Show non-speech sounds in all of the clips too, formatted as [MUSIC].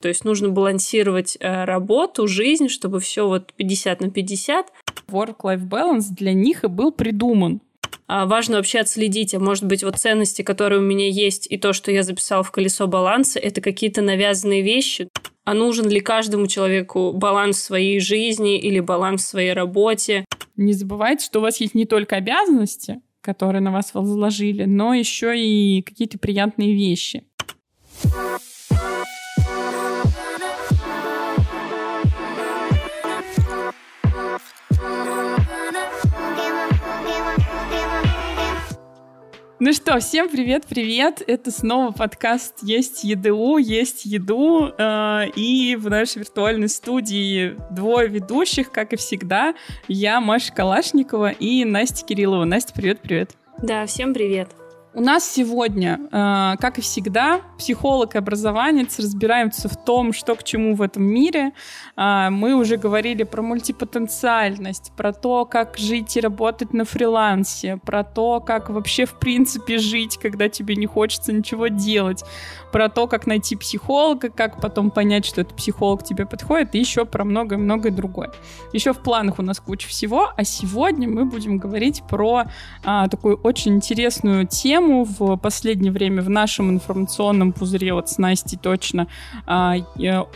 То есть нужно балансировать э, работу, жизнь, чтобы все вот 50 на 50. Work-life balance для них и был придуман. А важно вообще отследить, а может быть, вот ценности, которые у меня есть, и то, что я записал в колесо баланса, это какие-то навязанные вещи. А нужен ли каждому человеку баланс в своей жизни или баланс в своей работе? Не забывайте, что у вас есть не только обязанности, которые на вас возложили, но еще и какие-то приятные вещи. Ну что, всем привет-привет! Это снова подкаст «Есть еду, есть еду». Э, и в нашей виртуальной студии двое ведущих, как и всегда. Я Маша Калашникова и Настя Кириллова. Настя, привет-привет! Да, всем привет! У нас сегодня, э, как и всегда, психолог и образованец разбираются в том, что к чему в этом мире. Э, мы уже говорили про мультипотенциальность, про то, как жить и работать на фрилансе, про то, как вообще в принципе жить, когда тебе не хочется ничего делать, про то, как найти психолога, как потом понять, что этот психолог тебе подходит, и еще про многое-многое другое. Еще в планах у нас куча всего, а сегодня мы будем говорить про а, такую очень интересную тему, тему в последнее время в нашем информационном пузыре, вот с Настей точно, а,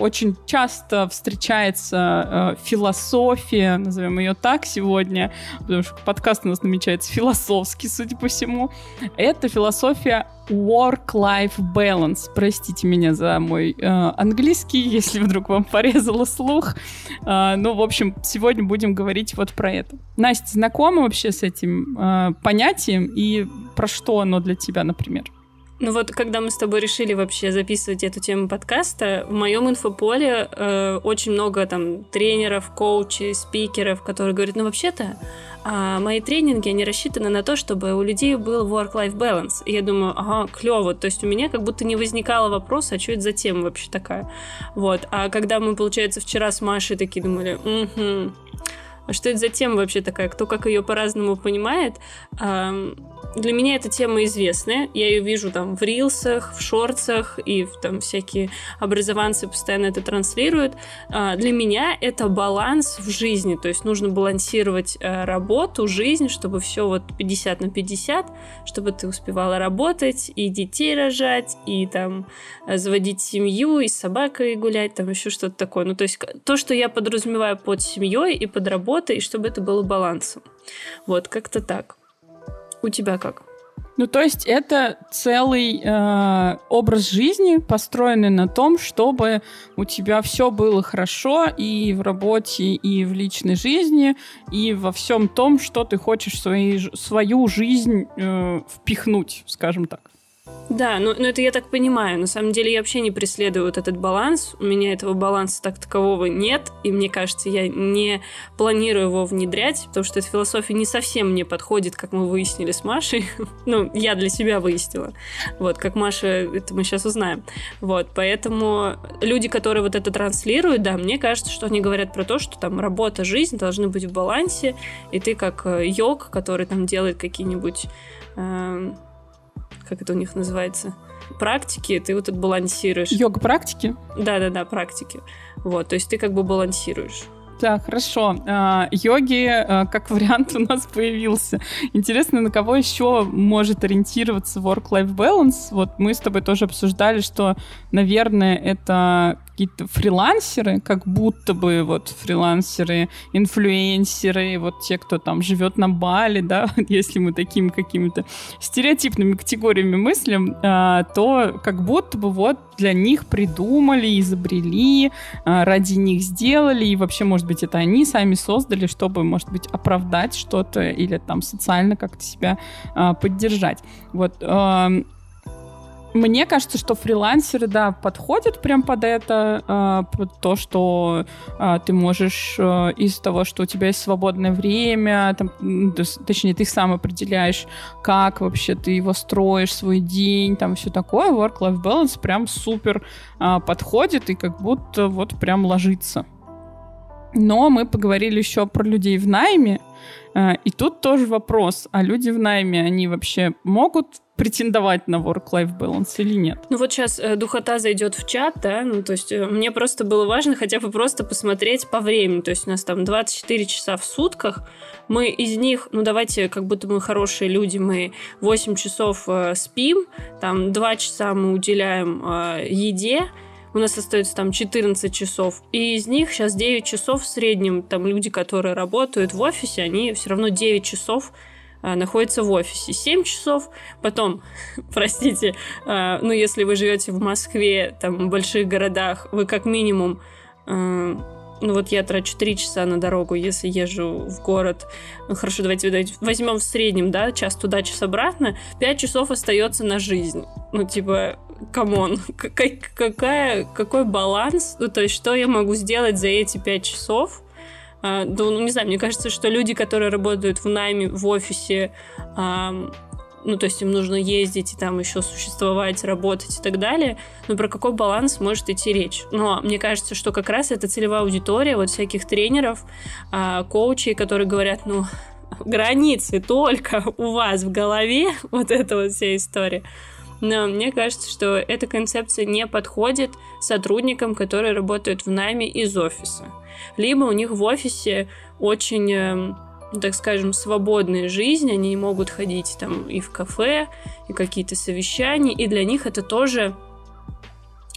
очень часто встречается а, философия, назовем ее так сегодня, потому что подкаст у нас намечается философский, судя по всему. Это философия work-life balance. Простите меня за мой э, английский, [LAUGHS] если вдруг вам порезало слух. Э, ну, в общем, сегодня будем говорить вот про это. Настя, знакома вообще с этим э, понятием и про что оно для тебя, например? Ну вот, когда мы с тобой решили вообще записывать эту тему подкаста, в моем инфополе э, очень много там тренеров, коучей, спикеров, которые говорят, ну вообще-то э, мои тренинги, они рассчитаны на то, чтобы у людей был work-life balance. И я думаю, ага, клево. То есть у меня как будто не возникало вопроса, а что это за тема вообще такая? Вот. А когда мы, получается, вчера с Машей такие думали, угу, а что это за тема вообще такая? Кто как ее по-разному понимает? Для меня эта тема известная. Я ее вижу там в рилсах, в шорцах, и там всякие образованцы постоянно это транслируют. А, для меня это баланс в жизни. То есть нужно балансировать э, работу, жизнь, чтобы все вот 50 на 50, чтобы ты успевала работать, и детей рожать, и там э, заводить семью, и с собакой гулять, там еще что-то такое. Ну, то есть то, что я подразумеваю под семьей и под работой, работы, и чтобы это было балансом. Вот, как-то так. У тебя как? Ну, то есть это целый э, образ жизни, построенный на том, чтобы у тебя все было хорошо и в работе, и в личной жизни, и во всем том, что ты хочешь свои, свою жизнь э, впихнуть, скажем так. Да, но, но это я так понимаю. На самом деле я вообще не преследую вот этот баланс. У меня этого баланса так такового нет. И мне кажется, я не планирую его внедрять, потому что эта философия не совсем мне подходит, как мы выяснили с Машей. [LAUGHS] ну, я для себя выяснила. Вот, как Маша, это мы сейчас узнаем. Вот, поэтому люди, которые вот это транслируют, да, мне кажется, что они говорят про то, что там работа, жизнь должны быть в балансе, и ты как э, йог, который там делает какие-нибудь э, как это у них называется, практики, ты вот тут балансируешь. Йога-практики? Да-да-да, практики. Вот, то есть ты как бы балансируешь. Так, хорошо. А, йоги а, как вариант у нас появился. Интересно, на кого еще может ориентироваться work-life balance? Вот мы с тобой тоже обсуждали, что, наверное, это какие-то фрилансеры, как будто бы вот фрилансеры, инфлюенсеры, вот те, кто там живет на Бали, да, [LAUGHS] если мы такими какими-то стереотипными категориями мыслим, а, то как будто бы вот для них придумали, изобрели, а, ради них сделали, и вообще, может быть, это они сами создали, чтобы, может быть, оправдать что-то или там социально как-то себя а, поддержать. Вот мне кажется, что фрилансеры, да, подходят прям под это, э, под то, что э, ты можешь э, из того, что у тебя есть свободное время, там, точнее, ты сам определяешь, как вообще ты его строишь, свой день, там все такое, work-life balance прям супер подходит и как будто вот прям ложится. Но мы поговорили еще про людей в найме, и тут тоже вопрос, а люди в найме, они вообще могут претендовать на work-life balance или нет? Ну вот сейчас э, духота зайдет в чат, да, ну то есть э, мне просто было важно хотя бы просто посмотреть по времени, то есть у нас там 24 часа в сутках, мы из них, ну давайте, как будто мы хорошие люди, мы 8 часов э, спим, там 2 часа мы уделяем э, еде, у нас остается там 14 часов, и из них сейчас 9 часов в среднем, там люди, которые работают в офисе, они все равно 9 часов находится в офисе 7 часов, потом, [LAUGHS] простите, а, ну, если вы живете в Москве, там, в больших городах, вы как минимум а, ну вот я трачу 3 часа на дорогу, если езжу в город. Ну, хорошо, давайте, давайте возьмем в среднем, да, час туда, час обратно. 5 часов остается на жизнь. Ну, типа, come on, [LAUGHS] какая, какой баланс? Ну, то есть, что я могу сделать за эти 5 часов? А, ну, не знаю, мне кажется, что люди, которые работают в найме, в офисе, ну, то есть им нужно ездить и там еще существовать, работать и так далее, но про какой баланс может идти речь? Но мне кажется, что как раз это целевая аудитория вот всяких тренеров, а, коучей, которые говорят, ну, [LAUGHS] границы только [LAUGHS] у вас в голове, [LAUGHS] вот эта вот вся история. Но мне кажется, что эта концепция не подходит сотрудникам, которые работают в найме из офиса. Либо у них в офисе очень эм, так скажем, свободная жизнь, они могут ходить там и в кафе, и какие-то совещания, и для них это тоже,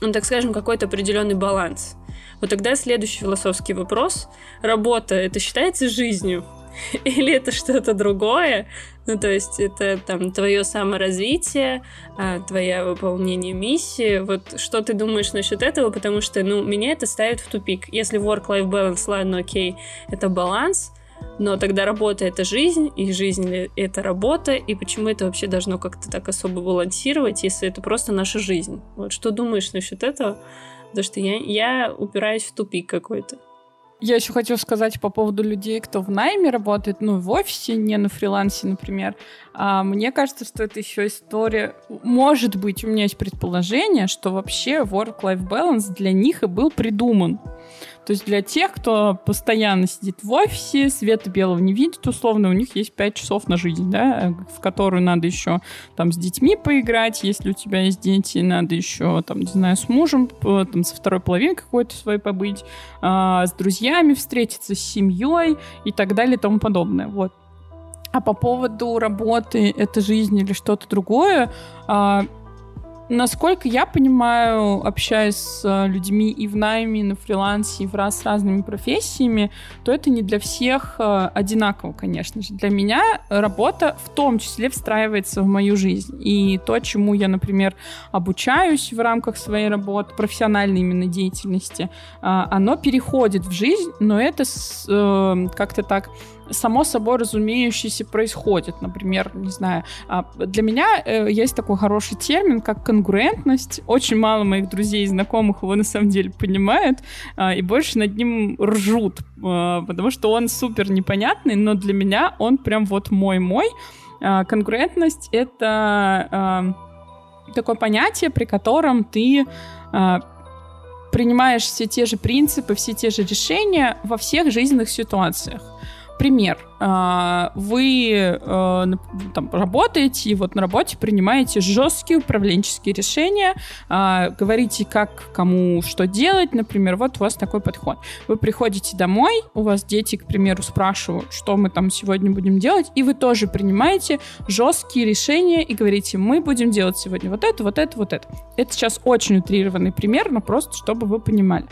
ну, так скажем, какой-то определенный баланс. Вот тогда следующий философский вопрос. Работа это считается жизнью? [LAUGHS] Или это что-то другое? Ну, то есть это там твое саморазвитие, а, твое выполнение миссии. Вот что ты думаешь насчет этого? Потому что, ну, меня это ставит в тупик. Если work-life balance, ладно, окей, это баланс, но тогда работа — это жизнь, и жизнь — это работа, и почему это вообще должно как-то так особо балансировать, если это просто наша жизнь? Вот что думаешь насчет этого? Потому что я, я упираюсь в тупик какой-то. Я еще хочу сказать по поводу людей, кто в найме работает, ну, в офисе, не на фрилансе, например. А, мне кажется, что это еще история... Может быть, у меня есть предположение, что вообще work-life balance для них и был придуман. То есть для тех, кто постоянно сидит в офисе, света белого не видит, условно, у них есть 5 часов на жизнь, да, в которую надо еще там с детьми поиграть, если у тебя есть дети, надо еще там, не знаю, с мужем, там, со второй половиной какой-то своей побыть, а, с друзьями встретиться, с семьей и так далее и тому подобное. Вот. А по поводу работы, это жизнь или что-то другое, а, Насколько я понимаю, общаясь с э, людьми и в найме, и на фрилансе, и в раз с разными профессиями, то это не для всех э, одинаково, конечно же. Для меня работа в том числе встраивается в мою жизнь. И то, чему я, например, обучаюсь в рамках своей работы, профессиональной именно деятельности, э, оно переходит в жизнь, но это как-то так само собой разумеющееся происходит. Например, не знаю, а, для меня э, есть такой хороший термин, как конгруентность. Очень мало моих друзей и знакомых его на самом деле понимают а, и больше над ним ржут, а, потому что он супер непонятный, но для меня он прям вот мой-мой. Конгруентность — это такое понятие, при котором ты принимаешь все те же принципы, все те же решения во всех жизненных ситуациях. Пример. А, вы э, там, работаете, и вот на работе принимаете жесткие управленческие решения, а, говорите, как кому что делать, например, вот у вас такой подход. Вы приходите домой, у вас дети, к примеру, спрашивают, что мы там сегодня будем делать, и вы тоже принимаете жесткие решения и говорите, мы будем делать сегодня вот это, вот это, вот это. Это сейчас очень утрированный пример, но просто чтобы вы понимали.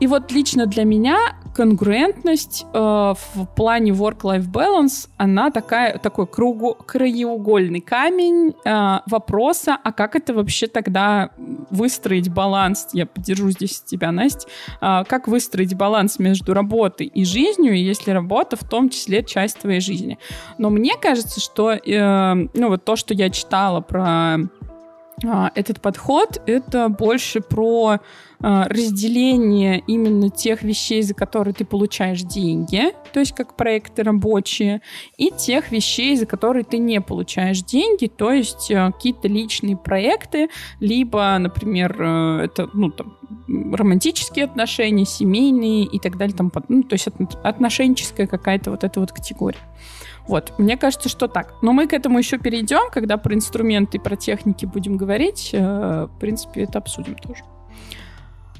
И вот лично для меня конгруентность э, в плане work-life balance, она такая, такой кругу, краеугольный камень э, вопроса, а как это вообще тогда выстроить баланс? Я поддержу здесь тебя, Настя. Э, как выстроить баланс между работой и жизнью, если работа в том числе часть твоей жизни? Но мне кажется, что э, ну вот то, что я читала про этот подход, это больше про а, разделение именно тех вещей, за которые ты получаешь деньги, то есть как проекты рабочие, и тех вещей, за которые ты не получаешь деньги, то есть а, какие-то личные проекты, либо, например, э, это ну, там, романтические отношения, семейные и так далее, там, ну, то есть отношенческая какая-то вот эта вот категория. Вот, мне кажется, что так. Но мы к этому еще перейдем, когда про инструменты и про техники будем говорить. Э, в принципе, это обсудим тоже.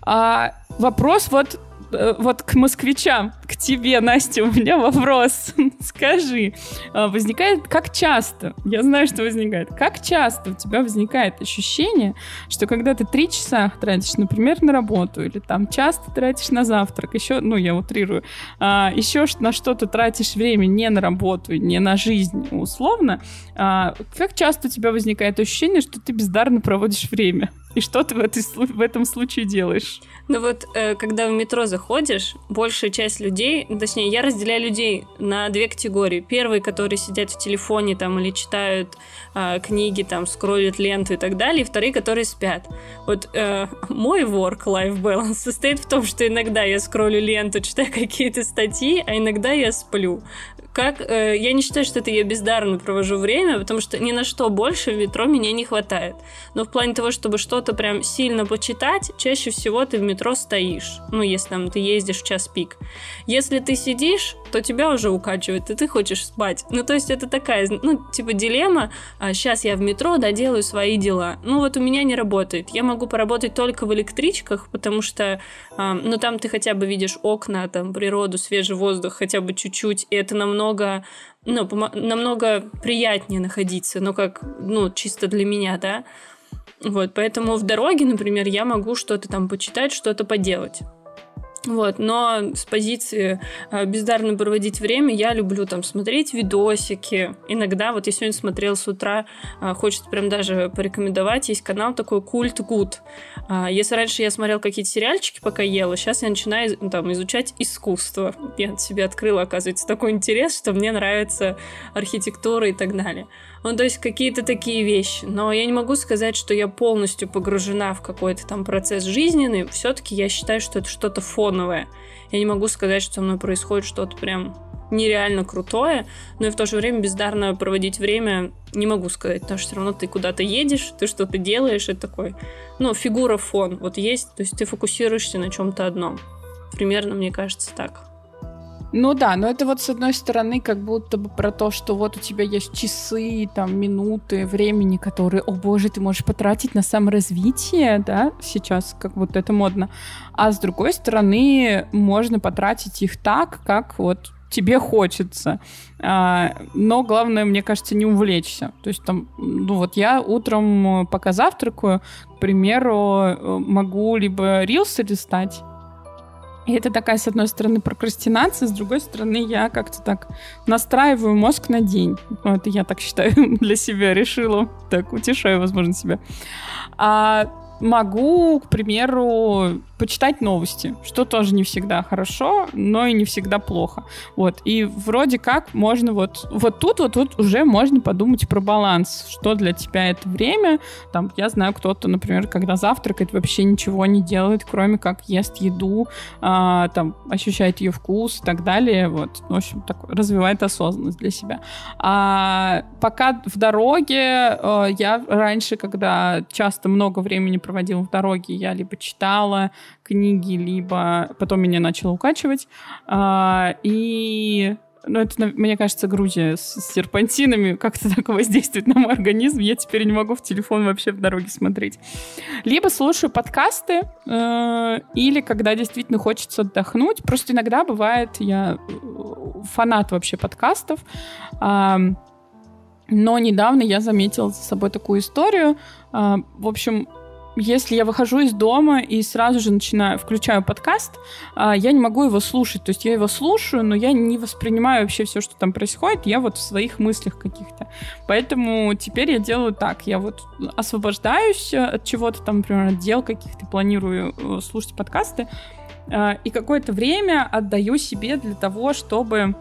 А вопрос вот вот к москвичам, к тебе, Настя, у меня вопрос. [LAUGHS] Скажи, а, возникает как часто, я знаю, что возникает, как часто у тебя возникает ощущение, что когда ты три часа тратишь, например, на работу, или там часто тратишь на завтрак, еще, ну, я утрирую, а, еще на что-то тратишь время не на работу, не на жизнь, условно, а, как часто у тебя возникает ощущение, что ты бездарно проводишь время? И что ты в, этой, в этом случае делаешь? Ну вот, э, когда в метро заходишь, большая часть людей, точнее, я разделяю людей на две категории. Первые, которые сидят в телефоне там или читают э, книги, там, скроллят ленту и так далее, и вторые, которые спят. Вот э, [LAUGHS] мой work-life balance состоит в том, что иногда я скроллю ленту, [LAUGHS] читаю какие-то статьи, а иногда я сплю как э, я не считаю, что это я бездарно провожу время, потому что ни на что больше в метро меня не хватает. Но в плане того, чтобы что-то прям сильно почитать, чаще всего ты в метро стоишь. Ну, если там ты ездишь в час пик. Если ты сидишь, то тебя уже укачивает, и ты хочешь спать. Ну, то есть это такая, ну, типа дилемма. А, сейчас я в метро доделаю свои дела. Ну, вот у меня не работает. Я могу поработать только в электричках, потому что, а, ну, там ты хотя бы видишь окна, там, природу, свежий воздух, хотя бы чуть-чуть, и это намного намного, ну, намного приятнее находиться, ну, как, ну, чисто для меня, да. Вот, поэтому в дороге, например, я могу что-то там почитать, что-то поделать. Вот, но с позиции э, бездарно проводить время я люблю там смотреть видосики. Иногда, вот я сегодня смотрел с утра, э, хочется прям даже порекомендовать, есть канал такой Культ Гуд. Э, если раньше я смотрел какие-то сериальчики, пока ела, сейчас я начинаю там изучать искусство. Я себе открыла, оказывается, такой интерес, что мне нравится архитектура и так далее. Ну, то есть какие-то такие вещи. Но я не могу сказать, что я полностью погружена в какой-то там процесс жизненный. Все-таки я считаю, что это что-то фоновое. Я не могу сказать, что со мной происходит что-то прям нереально крутое, но и в то же время бездарно проводить время не могу сказать, потому что все равно ты куда-то едешь, ты что-то делаешь, это такой, ну, фигура фон вот есть, то есть ты фокусируешься на чем-то одном. Примерно, мне кажется, так. Ну да, но это вот с одной стороны как будто бы про то, что вот у тебя есть часы, там, минуты времени, которые, о боже, ты можешь потратить на саморазвитие, да, сейчас как вот это модно. А с другой стороны, можно потратить их так, как вот тебе хочется. А, но главное, мне кажется, не увлечься. То есть там, ну вот я утром, пока завтракаю, к примеру, могу либо рилсы листать, и это такая, с одной стороны, прокрастинация, с другой стороны, я как-то так настраиваю мозг на день. Ну, это я так считаю [LAUGHS] для себя, решила. Так, утешаю, возможно, себя. А могу, к примеру, почитать новости, что тоже не всегда хорошо, но и не всегда плохо. Вот. И вроде как можно вот, вот тут, вот тут уже можно подумать про баланс, что для тебя это время. Там, я знаю, кто-то, например, когда завтракает, вообще ничего не делает, кроме как ест еду, а, там, ощущает ее вкус и так далее. Вот. В общем, так, развивает осознанность для себя. А пока в дороге, а, я раньше, когда часто много времени проводила в дороге, я либо читала, книги, либо потом меня начало укачивать. А, и ну, это, мне кажется, Грузия с серпантинами как-то так воздействует на мой организм. Я теперь не могу в телефон вообще в дороге смотреть. Либо слушаю подкасты, э, или когда действительно хочется отдохнуть. Просто иногда бывает, я э, фанат вообще подкастов. Э, но недавно я заметила за собой такую историю. Э, в общем, если я выхожу из дома и сразу же начинаю, включаю подкаст, а, я не могу его слушать. То есть я его слушаю, но я не воспринимаю вообще все, что там происходит. Я вот в своих мыслях каких-то. Поэтому теперь я делаю так. Я вот освобождаюсь от чего-то там, например, от дел каких-то, планирую э, слушать подкасты. А, и какое-то время отдаю себе для того, чтобы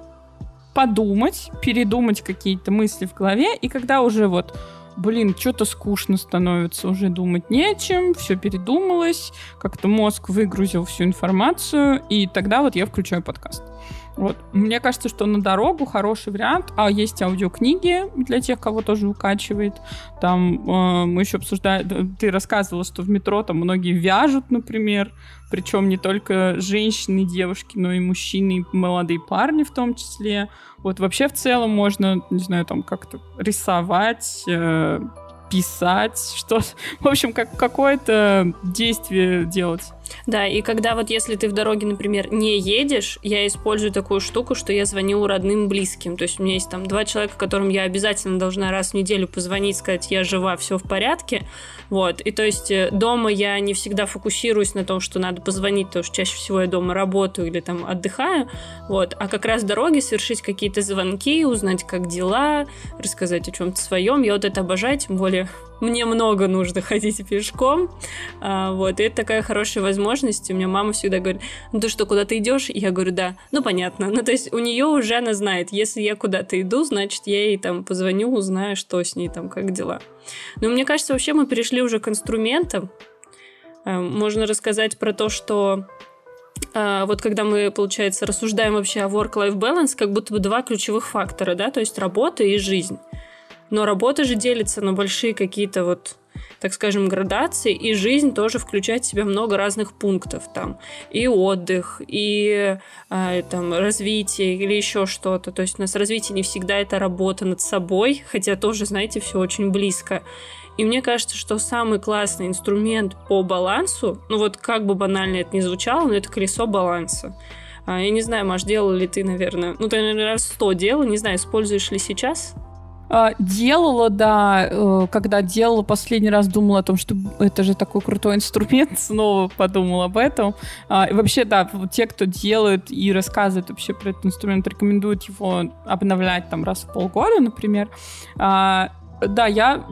подумать, передумать какие-то мысли в голове. И когда уже вот блин, что-то скучно становится, уже думать нечем, все передумалось, как-то мозг выгрузил всю информацию, и тогда вот я включаю подкаст. Вот. Мне кажется, что на дорогу хороший вариант. А есть аудиокниги для тех, кого тоже укачивает. Там э, мы еще обсуждали... Ты рассказывала, что в метро там многие вяжут, например. Причем не только женщины, девушки, но и мужчины, и молодые парни в том числе. Вот вообще в целом можно, не знаю, там как-то рисовать, э, писать, что, [LAUGHS] в общем, как какое-то действие делать. Да, и когда вот если ты в дороге, например, не едешь, я использую такую штуку, что я звоню родным, близким. То есть у меня есть там два человека, которым я обязательно должна раз в неделю позвонить, сказать, я жива, все в порядке. Вот. И то есть э, дома я не всегда фокусируюсь на том, что надо позвонить, потому что чаще всего я дома работаю или там отдыхаю. Вот. А как раз в дороге совершить какие-то звонки, узнать, как дела, рассказать о чем-то своем. Я вот это обожаю, тем более мне много нужно ходить пешком. А, вот, и это такая хорошая возможность. У меня мама всегда говорит, ну ты что, куда ты идешь? Я говорю, да. Ну, понятно. Ну, то есть у нее уже она знает, если я куда-то иду, значит, я ей там позвоню, узнаю, что с ней там, как дела. Но мне кажется, вообще мы перешли уже к инструментам. А, можно рассказать про то, что а, вот когда мы, получается, рассуждаем вообще о work-life balance, как будто бы два ключевых фактора, да, то есть работа и жизнь. Но работа же делится на большие какие-то вот так скажем, градации, и жизнь тоже включает в себя много разных пунктов там. И отдых, и э, там развитие, или еще что-то. То есть у нас развитие не всегда это работа над собой, хотя тоже, знаете, все очень близко. И мне кажется, что самый классный инструмент по балансу, ну вот как бы банально это ни звучало, но это колесо баланса. А, я не знаю, Маш, делала ли ты, наверное, ну, ты, наверное, раз сто делал, не знаю, используешь ли сейчас? А, делала, да, э, когда делала последний раз, думала о том, что это же такой крутой инструмент, [LAUGHS] снова подумала об этом. А, и вообще, да, те, кто делает и рассказывает вообще про этот инструмент, рекомендуют его обновлять там раз в полгода, например. А, да, я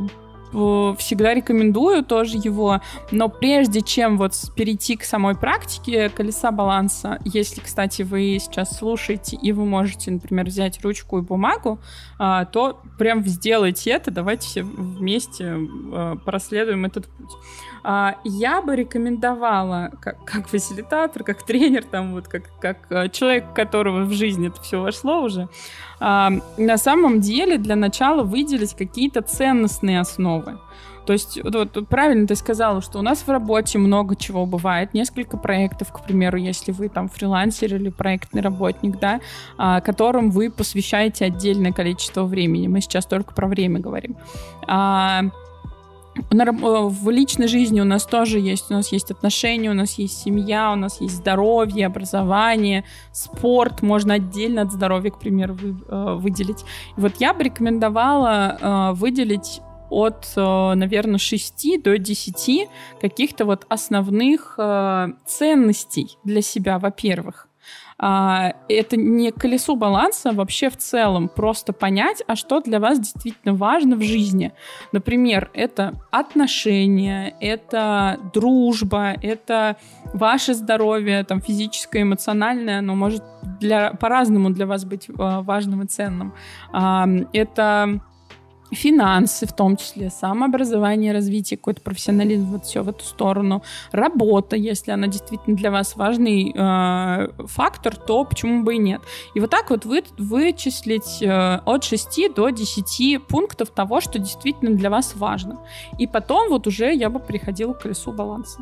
всегда рекомендую тоже его, но прежде чем вот перейти к самой практике колеса баланса, если, кстати, вы сейчас слушаете и вы можете, например, взять ручку и бумагу, а, то прям сделайте это, давайте все вместе а, проследуем этот путь. А, я бы рекомендовала, как, как фасилитатор, как тренер, там вот как, как человек, которого в жизни это все вошло уже, на самом деле для начала выделить какие-то ценностные основы. То есть, вот, правильно ты сказала, что у нас в работе много чего бывает, несколько проектов, к примеру, если вы там фрилансер или проектный работник, да, а, которым вы посвящаете отдельное количество времени. Мы сейчас только про время говорим. А, в личной жизни у нас тоже есть, у нас есть отношения, у нас есть семья, у нас есть здоровье, образование, спорт, можно отдельно от здоровья, к примеру, вы, э, выделить. И вот я бы рекомендовала э, выделить от, э, наверное, 6 до 10 каких-то вот основных э, ценностей для себя, во-первых. А, это не колесо баланса вообще в целом, просто понять, а что для вас действительно важно в жизни. Например, это отношения, это дружба, это ваше здоровье, там, физическое, эмоциональное, оно может для, по-разному для вас быть э, важным и ценным. Это финансы в том числе, самообразование, развитие, какой-то профессионализм, вот все в эту сторону. Работа, если она действительно для вас важный э, фактор, то почему бы и нет. И вот так вот вы, вычислить э, от 6 до 10 пунктов того, что действительно для вас важно. И потом вот уже я бы приходила к колесу баланса.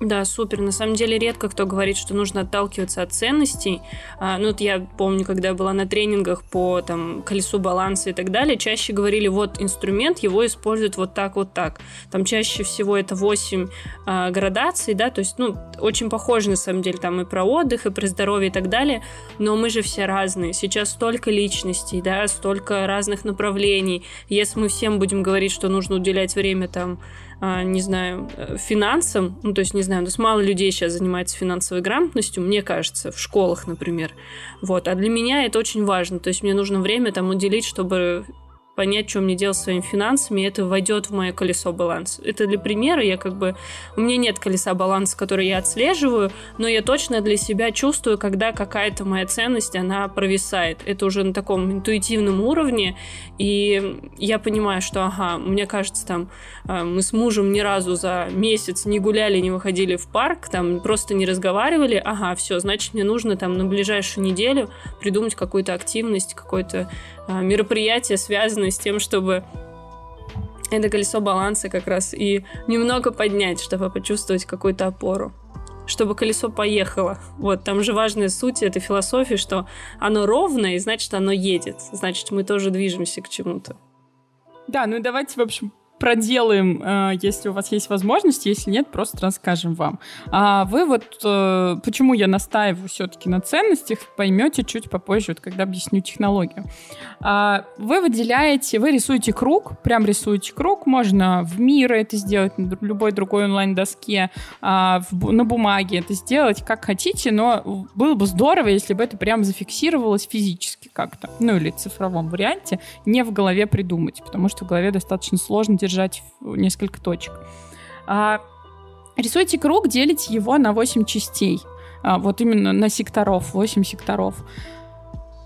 Да, супер. На самом деле редко кто говорит, что нужно отталкиваться от ценностей. А, ну, вот я помню, когда я была на тренингах по там, колесу баланса и так далее, чаще говорили, вот инструмент, его используют вот так, вот так. Там чаще всего это 8 а, градаций, да, то есть, ну, очень похоже на самом деле там и про отдых, и про здоровье и так далее, но мы же все разные. Сейчас столько личностей, да, столько разных направлений. Если мы всем будем говорить, что нужно уделять время там не знаю, э, финансам, ну, то есть, не знаю, у нас мало людей сейчас занимается финансовой грамотностью, мне кажется, в школах, например, вот, а для меня это очень важно, то есть мне нужно время там уделить, чтобы понять, что мне делать своими финансами, и это войдет в мое колесо баланса. Это для примера, я как бы... У меня нет колеса баланса, который я отслеживаю, но я точно для себя чувствую, когда какая-то моя ценность, она провисает. Это уже на таком интуитивном уровне, и я понимаю, что, ага, мне кажется, там, э, мы с мужем ни разу за месяц не гуляли, не выходили в парк, там, просто не разговаривали, ага, все, значит, мне нужно там на ближайшую неделю придумать какую-то активность, какое-то а, мероприятие, связанное с тем, чтобы это колесо баланса как раз и немного поднять, чтобы почувствовать какую-то опору чтобы колесо поехало. Вот, там же важная суть этой философии, что оно ровное, и значит, оно едет. Значит, мы тоже движемся к чему-то. Да, ну давайте, в общем, проделаем, э, если у вас есть возможность, если нет, просто расскажем вам. А вы вот, э, почему я настаиваю все-таки на ценностях, поймете чуть попозже, вот когда объясню технологию. А, вы выделяете, вы рисуете круг, прям рисуете круг, можно в мире это сделать, на любой другой онлайн-доске, а, на бумаге это сделать, как хотите, но было бы здорово, если бы это прям зафиксировалось физически как-то, ну или в цифровом варианте, не в голове придумать, потому что в голове достаточно сложно держать несколько точек. А, рисуйте круг, делите его на 8 частей. А, вот именно на секторов, 8 секторов.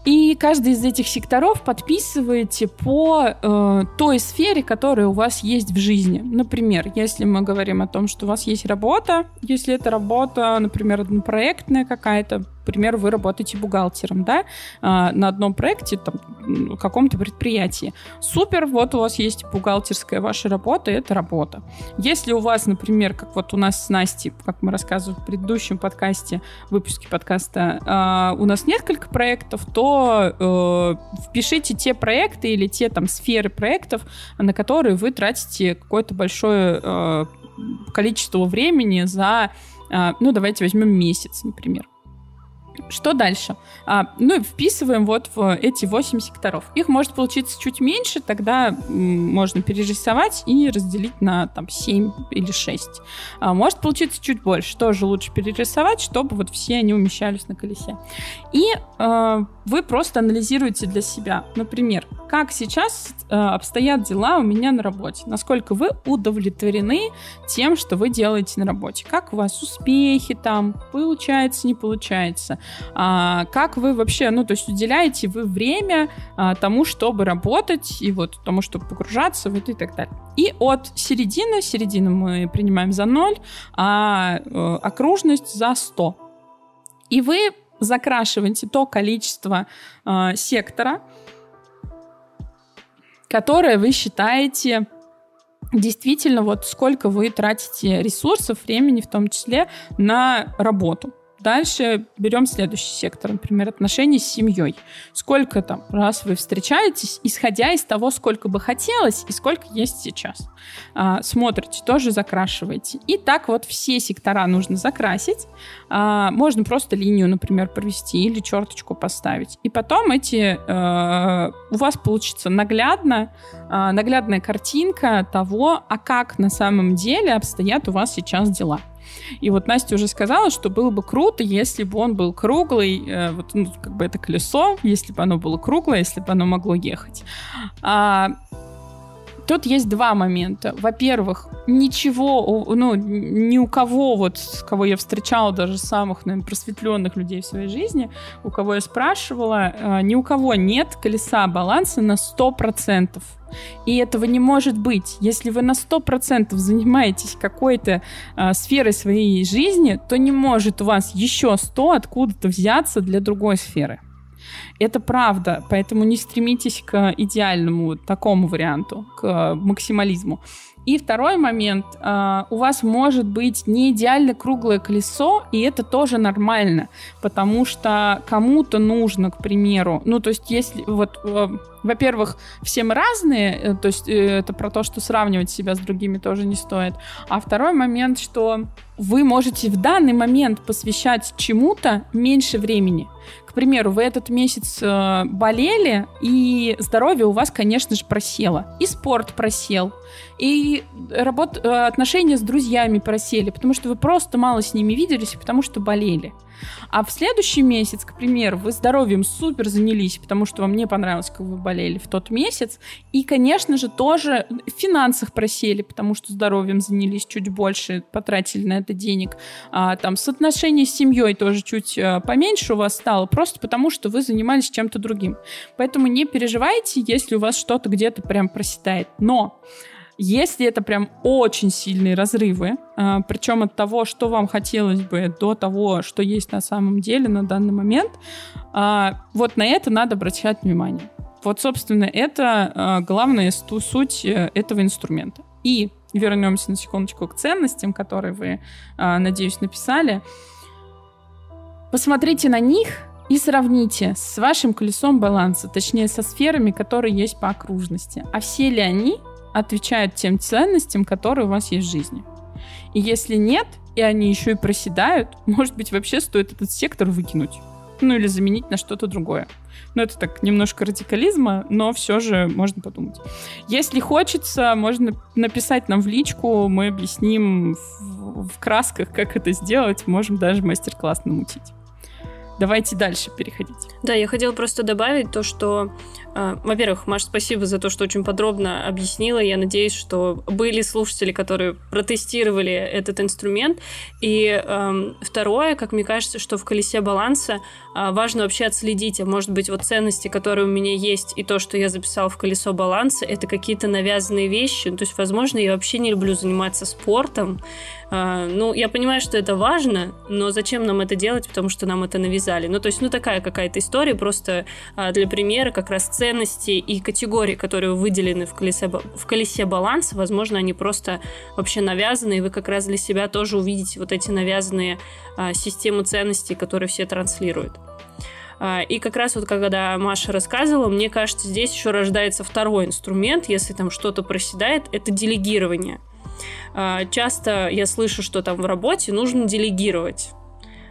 И каждый из этих секторов подписываете по э, той сфере, которая у вас есть в жизни. Например, если мы говорим о том, что у вас есть работа, если эта работа, например, однопроектная какая-то, например, вы работаете бухгалтером, да, а, на одном проекте, там, каком-то предприятии. Супер, вот у вас есть бухгалтерская ваша работа, это работа. Если у вас, например, как вот у нас с Настей, как мы рассказывали в предыдущем подкасте, выпуске подкаста, а, у нас несколько проектов, то э, впишите те проекты или те там сферы проектов, на которые вы тратите какое-то большое э, количество времени за, э, ну, давайте возьмем месяц, например. Что дальше? А, ну, вписываем вот в эти 8 секторов. Их может получиться чуть меньше, тогда можно перерисовать и разделить на там 7 или 6. А, может получиться чуть больше, тоже лучше перерисовать, чтобы вот все они умещались на колесе. И а, вы просто анализируете для себя, например, как сейчас а, обстоят дела у меня на работе, насколько вы удовлетворены тем, что вы делаете на работе, как у вас успехи там, получается, не получается, а, как вы вообще, ну, то есть уделяете вы время а, тому, чтобы работать, и вот тому, чтобы погружаться в это и так далее. И от середины, середину мы принимаем за 0, а э, окружность за 100. И вы закрашиваете то количество э, сектора, которое вы считаете действительно вот сколько вы тратите ресурсов, времени в том числе на работу. Дальше берем следующий сектор, например, отношения с семьей. Сколько там раз вы встречаетесь, исходя из того, сколько бы хотелось и сколько есть сейчас. А, смотрите, тоже закрашиваете. И так вот все сектора нужно закрасить. А, можно просто линию, например, провести или черточку поставить. И потом эти а, у вас получится наглядно, а, наглядная картинка того, а как на самом деле обстоят у вас сейчас дела. И вот Настя уже сказала, что было бы круто, если бы он был круглый, э, вот ну, как бы это колесо, если бы оно было круглое, если бы оно могло ехать. А, Тут есть два момента. Во-первых, ничего, ну, ни у кого, вот, кого я встречала, даже самых, наверное, просветленных людей в своей жизни, у кого я спрашивала, э, ни у кого нет колеса баланса на 100%. И этого не может быть. Если вы на 100% занимаетесь какой-то э, сферой своей жизни, то не может у вас еще 100 откуда-то взяться для другой сферы. Это правда, поэтому не стремитесь к идеальному такому варианту, к максимализму. И второй момент, э, у вас может быть не идеально круглое колесо, и это тоже нормально, потому что кому-то нужно, к примеру, ну то есть если вот, э, во-первых, все мы разные, э, то есть э, это про то, что сравнивать себя с другими тоже не стоит, а второй момент, что вы можете в данный момент посвящать чему-то меньше времени. К примеру, вы этот месяц э, болели, и здоровье у вас, конечно же, просело. И спорт просел. И работ... Э, отношения с друзьями просели, потому что вы просто мало с ними виделись, потому что болели. А в следующий месяц, к примеру, вы здоровьем супер занялись, потому что вам не понравилось, как вы болели в тот месяц. И, конечно же, тоже в финансах просели, потому что здоровьем занялись чуть больше, потратили на это денег. А, там соотношение с семьей тоже чуть а, поменьше у вас стало, просто потому что вы занимались чем-то другим. Поэтому не переживайте, если у вас что-то где-то прям проседает. Но если это прям очень сильные разрывы, а, причем от того, что вам хотелось бы, до того, что есть на самом деле на данный момент, а, вот на это надо обращать внимание. Вот, собственно, это а, главная суть э, этого инструмента. И вернемся на секундочку к ценностям, которые вы, надеюсь, написали. Посмотрите на них и сравните с вашим колесом баланса, точнее со сферами, которые есть по окружности. А все ли они отвечают тем ценностям, которые у вас есть в жизни. И если нет, и они еще и проседают, [LAUGHS] может быть, вообще стоит этот сектор выкинуть. Ну или заменить на что-то другое. Ну, это так, немножко радикализма, но все же можно подумать. Если хочется, можно написать нам в личку, мы объясним в, в красках, как это сделать, можем даже мастер-класс намутить. Давайте дальше переходить. Да, я хотела просто добавить то, что во-первых, Маш, спасибо за то, что очень подробно объяснила. Я надеюсь, что были слушатели, которые протестировали этот инструмент. И э, второе, как мне кажется, что в колесе баланса э, важно вообще отследить, а может быть, вот ценности, которые у меня есть, и то, что я записала в колесо баланса, это какие-то навязанные вещи. То есть, возможно, я вообще не люблю заниматься спортом. Э, ну, я понимаю, что это важно, но зачем нам это делать, потому что нам это навязали. Ну, то есть, ну, такая какая-то история, просто для примера как раз ценности и категории, которые выделены в колесе, в колесе баланса, возможно, они просто вообще навязаны, и вы как раз для себя тоже увидите вот эти навязанные а, системы ценностей, которые все транслируют. А, и как раз вот когда Маша рассказывала, мне кажется, здесь еще рождается второй инструмент, если там что-то проседает, это делегирование. А, часто я слышу, что там в работе нужно делегировать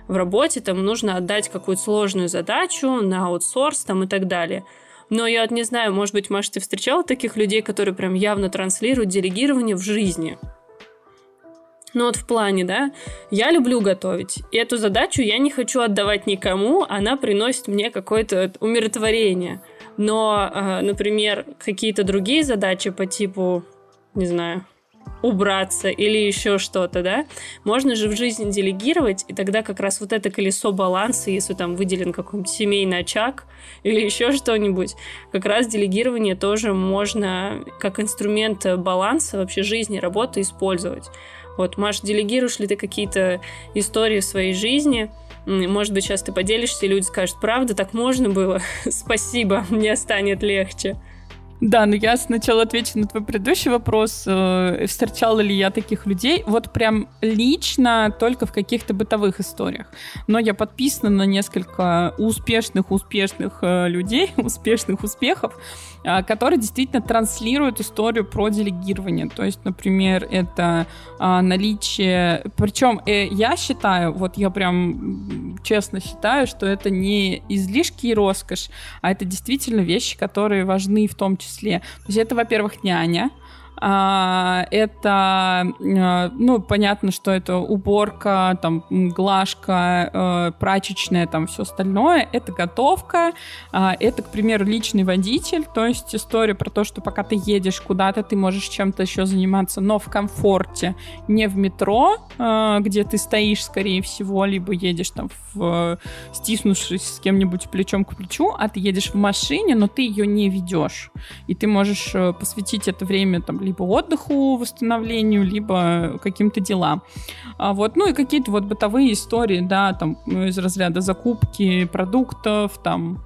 в работе там нужно отдать какую-то сложную задачу на аутсорс там и так далее. Но я не знаю, может быть, Маша, ты встречала таких людей, которые прям явно транслируют делегирование в жизни? Ну вот в плане, да, я люблю готовить. И эту задачу я не хочу отдавать никому, она приносит мне какое-то умиротворение. Но, э, например, какие-то другие задачи по типу, не знаю, убраться или еще что-то, да, можно же в жизни делегировать, и тогда как раз вот это колесо баланса, если там выделен какой-нибудь семейный очаг или еще что-нибудь, как раз делегирование тоже можно как инструмент баланса вообще жизни, работы использовать. Вот, Маш, делегируешь ли ты какие-то истории в своей жизни? Может быть, сейчас ты поделишься, и люди скажут, правда, так можно было? [LAUGHS] Спасибо, мне станет легче. Да, но я сначала отвечу на твой предыдущий вопрос. Э, встречала ли я таких людей? Вот прям лично только в каких-то бытовых историях. Но я подписана на несколько успешных-успешных э, людей, [LAUGHS] успешных успехов, которые действительно транслируют историю про делегирование. То есть, например, это наличие... Причем я считаю, вот я прям честно считаю, что это не излишки и роскошь, а это действительно вещи, которые важны в том числе. То есть это, во-первых, няня, а, это, а, ну, понятно, что это уборка, там, глажка, э, прачечная, там, все остальное. Это готовка, а, это, к примеру, личный водитель, то есть история про то, что пока ты едешь куда-то, ты можешь чем-то еще заниматься, но в комфорте, не в метро, где ты стоишь, скорее всего, либо едешь там, в, стиснувшись с кем-нибудь плечом к плечу, а ты едешь в машине, но ты ее не ведешь. И ты можешь э, посвятить это время, там, либо отдыху, восстановлению, либо каким-то делам. А вот, ну и какие-то вот бытовые истории, да, там ну, из разряда закупки продуктов, там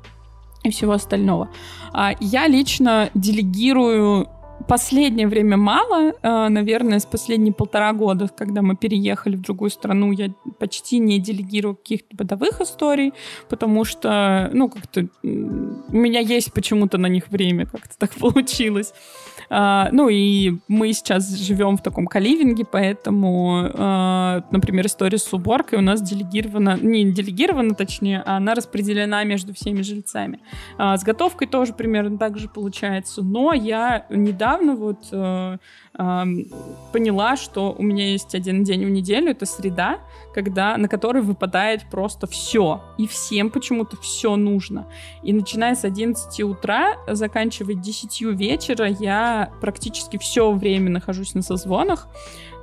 и всего остального. А я лично делегирую последнее время мало, э, наверное, с последние полтора года, когда мы переехали в другую страну, я почти не делегирую каких-то бытовых историй, потому что, ну, как-то у меня есть почему-то на них время, как-то так [LAUGHS] получилось. А, ну и мы сейчас живем в таком каливинге, поэтому, а, например, история с уборкой у нас делегирована, не делегирована, точнее, а она распределена между всеми жильцами. А, с готовкой тоже примерно так же получается. Но я недавно вот э, поняла, что у меня есть один день в неделю, это среда, когда, на который выпадает просто все. И всем почему-то все нужно. И начиная с 11 утра, заканчивая 10 вечера, я практически все время нахожусь на созвонах.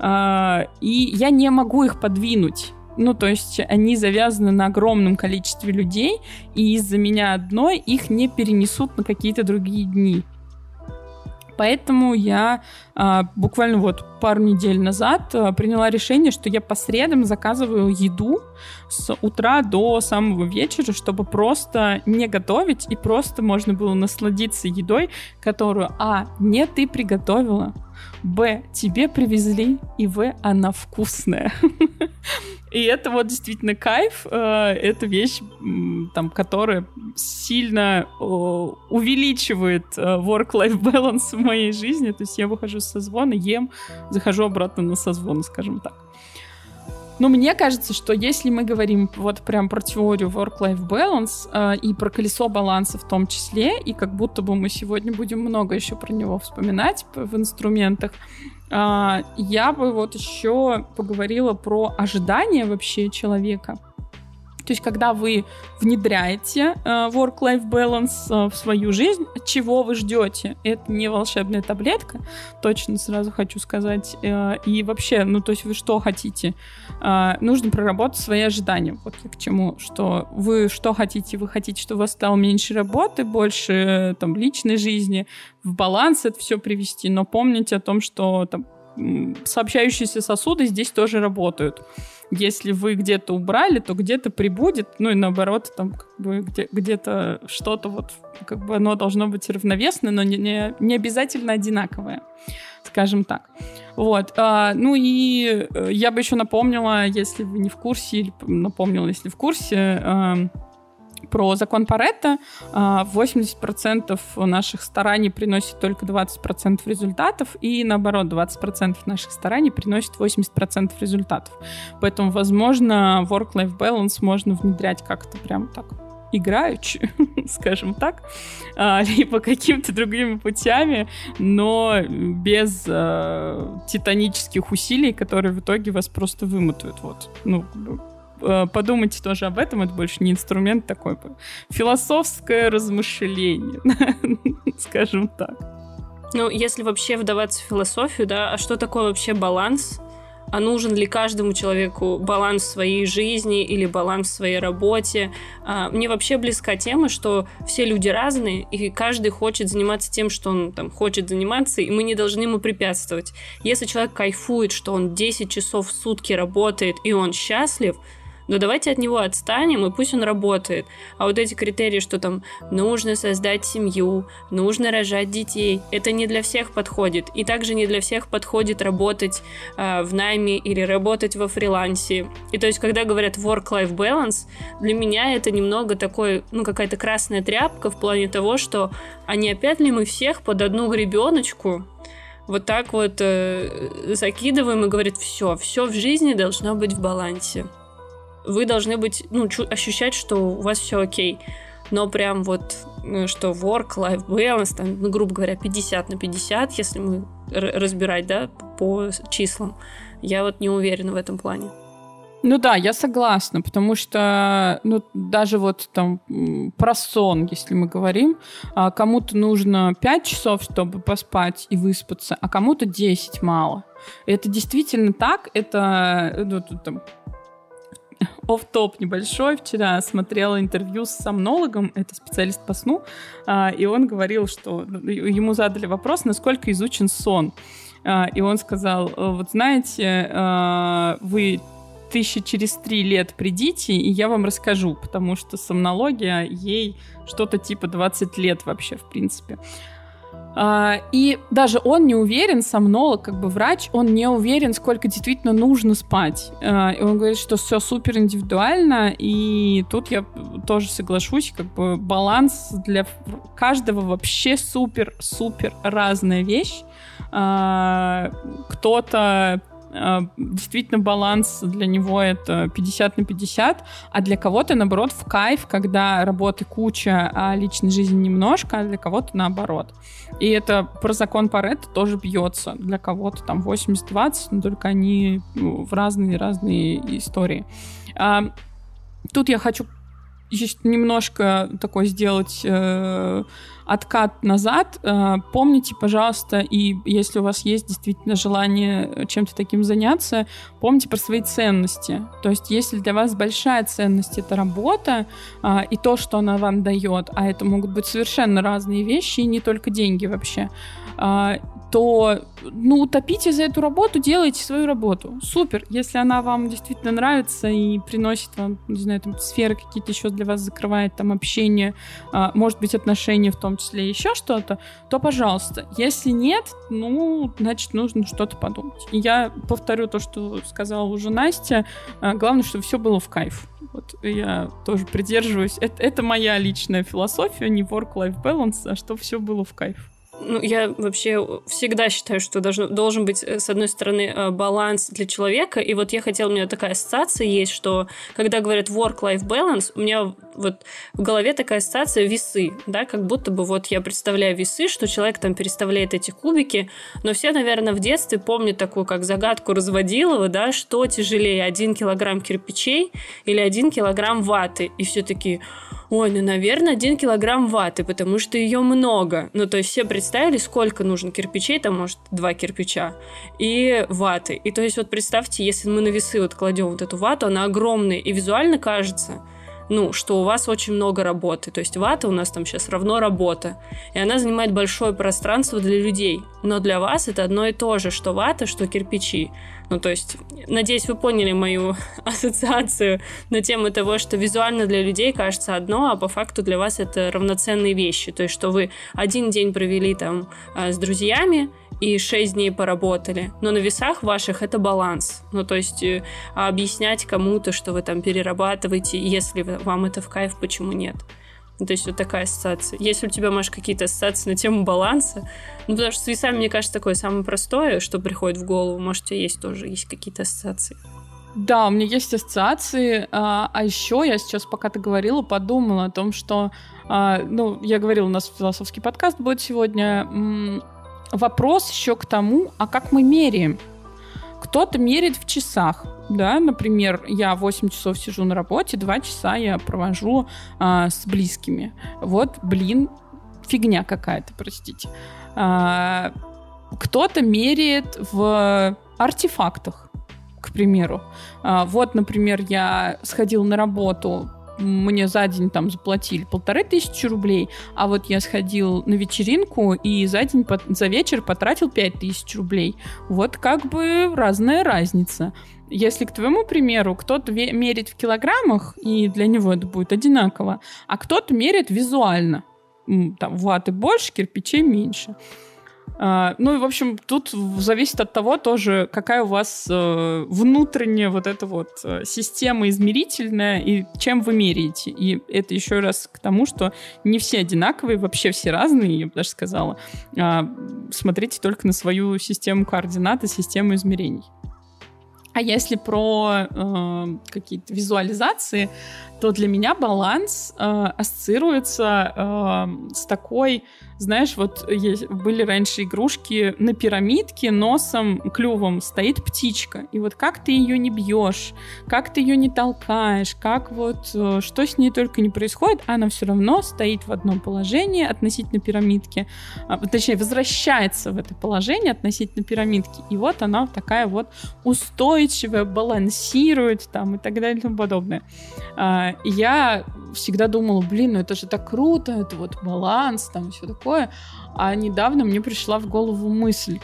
Э, и я не могу их подвинуть. Ну, то есть они завязаны на огромном количестве людей, и из-за меня одной их не перенесут на какие-то другие дни. Поэтому я а, буквально вот пару недель назад а, приняла решение, что я по средам заказываю еду с утра до самого вечера, чтобы просто не готовить и просто можно было насладиться едой, которую, а, не ты приготовила, б, тебе привезли, и в, она вкусная. [LAUGHS] И это вот действительно кайф. Э, это вещь, там, которая сильно увеличивает э, work-life balance в моей жизни. То есть я выхожу с созвона, ем, захожу обратно на созвон, скажем так. Но мне кажется, что если мы говорим вот прям про теорию work-life balance э, и про колесо баланса в том числе, и как будто бы мы сегодня будем много еще про него вспоминать в инструментах, э, я бы вот еще поговорила про ожидания вообще человека. То есть, когда вы внедряете э, work-life balance э, в свою жизнь, чего вы ждете? Это не волшебная таблетка, точно сразу хочу сказать. Э, и вообще, ну, то есть вы что хотите? Нужно проработать свои ожидания. Вот я к чему, что вы что хотите? Вы хотите, чтобы у вас стало меньше работы, больше там личной жизни, в баланс это все привести, но помните о том, что там сообщающиеся сосуды здесь тоже работают если вы где-то убрали, то где-то прибудет, ну и наоборот, там как бы где- где-то что-то вот, как бы оно должно быть равновесное, но не, не, не обязательно одинаковое, скажем так. Вот, а, ну и э, я бы еще напомнила, если вы не в курсе, или напомнила, если в курсе, а, про закон Паретта. 80% а, наших стараний приносит только 20% результатов, и наоборот, 20% наших стараний приносит 80% результатов. Поэтому, возможно, work-life balance можно внедрять как-то прям так играючи, [LAUGHS] скажем так, а, либо какими-то другими путями, но без э, титанических усилий, которые в итоге вас просто вымотают. Вот. Ну, подумайте тоже об этом, это больше не инструмент такой, философское размышление, [LAUGHS] скажем так. Ну, если вообще вдаваться в философию, да, а что такое вообще баланс? а нужен ли каждому человеку баланс в своей жизни или баланс в своей работе. А, мне вообще близка тема, что все люди разные, и каждый хочет заниматься тем, что он там хочет заниматься, и мы не должны ему препятствовать. Если человек кайфует, что он 10 часов в сутки работает, и он счастлив, но давайте от него отстанем, и пусть он работает. А вот эти критерии, что там нужно создать семью, нужно рожать детей, это не для всех подходит. И также не для всех подходит работать э, в найме или работать во фрилансе. И то есть, когда говорят work-life balance, для меня это немного такой, ну, какая-то красная тряпка в плане того, что а опять ли мы всех под одну гребеночку вот так вот э, закидываем и говорит, все, все в жизни должно быть в балансе вы должны быть, ну, ощущать, что у вас все окей. Но прям вот, э, что work-life balance, там, ну, грубо говоря, 50 на 50, если мы разбирать, да, по числам, я вот не уверена в этом плане. Ну да, я согласна, потому что, ну, даже вот там про сон, если мы говорим, а, кому-то нужно 5 часов, чтобы поспать и выспаться, а кому-то 10 мало. Это действительно так, это ну, там, оф-топ небольшой. Вчера смотрела интервью с сомнологом, это специалист по сну, а, и он говорил, что ну, ему задали вопрос, насколько изучен сон. А, и он сказал, вот знаете, а, вы тысячи через три лет придите, и я вам расскажу, потому что сомнология, ей что-то типа 20 лет вообще, в принципе. А, и даже он не уверен, сомнолог, как бы врач, он не уверен, сколько действительно нужно спать. А, и он говорит, что все супер индивидуально, и тут я тоже соглашусь, как бы баланс для каждого вообще супер-супер разная вещь. А, кто-то действительно баланс для него это 50 на 50, а для кого-то, наоборот, в кайф, когда работы куча, а личной жизни немножко, а для кого-то наоборот. И это про закон Паретта тоже бьется. Для кого-то там 80-20, но только они ну, в разные-разные истории. А, тут я хочу еще немножко такой сделать э, откат назад. Э, помните, пожалуйста, и если у вас есть действительно желание чем-то таким заняться, помните про свои ценности. То есть, если для вас большая ценность это работа э, и то, что она вам дает, а это могут быть совершенно разные вещи и не только деньги вообще, э, то, ну, топите за эту работу, делайте свою работу. Супер. Если она вам действительно нравится и приносит вам, не знаю, там, сферы какие-то еще для вас закрывает, там, общение, а, может быть, отношения в том числе, еще что-то, то, пожалуйста. Если нет, ну, значит, нужно что-то подумать. И я повторю то, что сказала уже Настя. А, главное, чтобы все было в кайф. Вот я тоже придерживаюсь. Это, это моя личная философия, не work-life balance, а чтобы все было в кайф. Ну, я вообще всегда считаю, что должно, должен быть, э, с одной стороны, э, баланс для человека. И вот я хотела, у меня такая ассоциация есть, что когда говорят work-life balance, у меня вот в голове такая ассоциация весы, да, как будто бы вот я представляю весы, что человек там переставляет эти кубики, но все, наверное, в детстве помнят такую, как загадку разводилова, да, что тяжелее, один килограмм кирпичей или один килограмм ваты. И все таки ой, ну, наверное, один килограмм ваты, потому что ее много. Ну, то есть все представили, сколько нужно кирпичей, там, может, два кирпича, и ваты. И то есть вот представьте, если мы на весы вот кладем вот эту вату, она огромная, и визуально кажется, ну, что у вас очень много работы. То есть вата у нас там сейчас равно работа. И она занимает большое пространство для людей. Но для вас это одно и то же, что вата, что кирпичи. Ну, то есть, надеюсь, вы поняли мою [LAUGHS] ассоциацию на тему того, что визуально для людей кажется одно, а по факту для вас это равноценные вещи. То есть, что вы один день провели там а, с друзьями, и 6 дней поработали. Но на весах ваших это баланс. Ну, то есть э, объяснять кому-то, что вы там перерабатываете, если вам это в кайф, почему нет. Ну, то есть вот такая ассоциация. Если у тебя, может, какие-то ассоциации на тему баланса, ну, потому что с весами, мне кажется, такое самое простое, что приходит в голову. Может, у тебя есть тоже есть какие-то ассоциации. Да, у меня есть ассоциации. А, а еще я сейчас, пока ты говорила, подумала о том, что, а, ну, я говорила, у нас философский подкаст будет сегодня. Вопрос еще к тому, а как мы меряем? Кто-то меряет в часах, да, например, я 8 часов сижу на работе, 2 часа я провожу а, с близкими. Вот, блин, фигня какая-то, простите. А, кто-то меряет в артефактах, к примеру. А, вот, например, я сходил на работу мне за день там заплатили полторы тысячи рублей, а вот я сходил на вечеринку и за день, за вечер потратил пять тысяч рублей. Вот как бы разная разница. Если к твоему примеру кто-то мерит в килограммах, и для него это будет одинаково, а кто-то мерит визуально, там ваты больше, кирпичей меньше. А, ну и, в общем, тут зависит от того тоже, какая у вас э, внутренняя вот эта вот э, система измерительная и чем вы меряете. И это еще раз к тому, что не все одинаковые, вообще все разные, я бы даже сказала. А, смотрите только на свою систему координат и систему измерений. А если про э, какие-то визуализации, то для меня баланс э, ассоциируется э, с такой знаешь, вот есть, были раньше игрушки на пирамидке носом, клювом стоит птичка. И вот как ты ее не бьешь, как ты ее не толкаешь, как вот э, что с ней только не происходит, она все равно стоит в одном положении относительно пирамидки, а, точнее, возвращается в это положение относительно пирамидки. И вот она такая вот устойчивая, балансирует там и так далее и тому подобное. А, я всегда думала, блин, ну это же так круто, это вот баланс, там все такое такое. А недавно мне пришла в голову мысль,